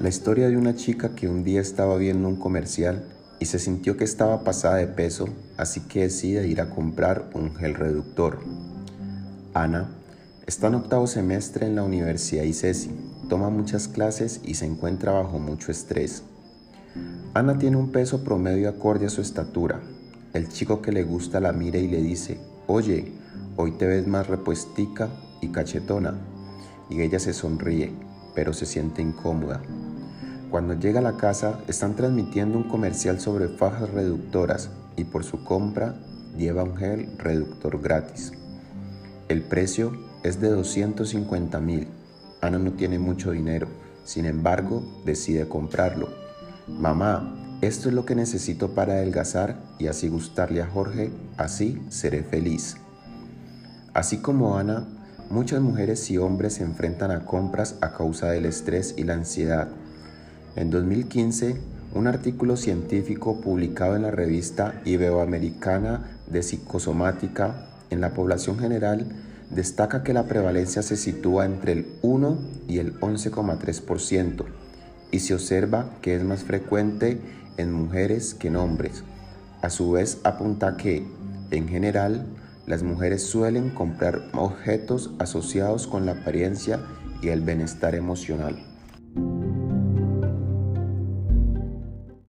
La historia de una chica que un día estaba viendo un comercial y se sintió que estaba pasada de peso, así que decide ir a comprar un gel reductor. Ana está en octavo semestre en la Universidad ICESI, toma muchas clases y se encuentra bajo mucho estrés. Ana tiene un peso promedio acorde a su estatura. El chico que le gusta la mira y le dice, oye, hoy te ves más repuestica y cachetona. Y ella se sonríe, pero se siente incómoda. Cuando llega a la casa, están transmitiendo un comercial sobre fajas reductoras y por su compra lleva un gel reductor gratis. El precio es de 250 mil. Ana no tiene mucho dinero, sin embargo, decide comprarlo. Mamá, esto es lo que necesito para adelgazar y así gustarle a Jorge, así seré feliz. Así como Ana, muchas mujeres y hombres se enfrentan a compras a causa del estrés y la ansiedad en 2015, un artículo científico publicado en la revista Iberoamericana de Psicosomática en la población general destaca que la prevalencia se sitúa entre el 1 y el 11,3% y se observa que es más frecuente en mujeres que en hombres. A su vez apunta que, en general, las mujeres suelen comprar objetos asociados con la apariencia y el bienestar emocional.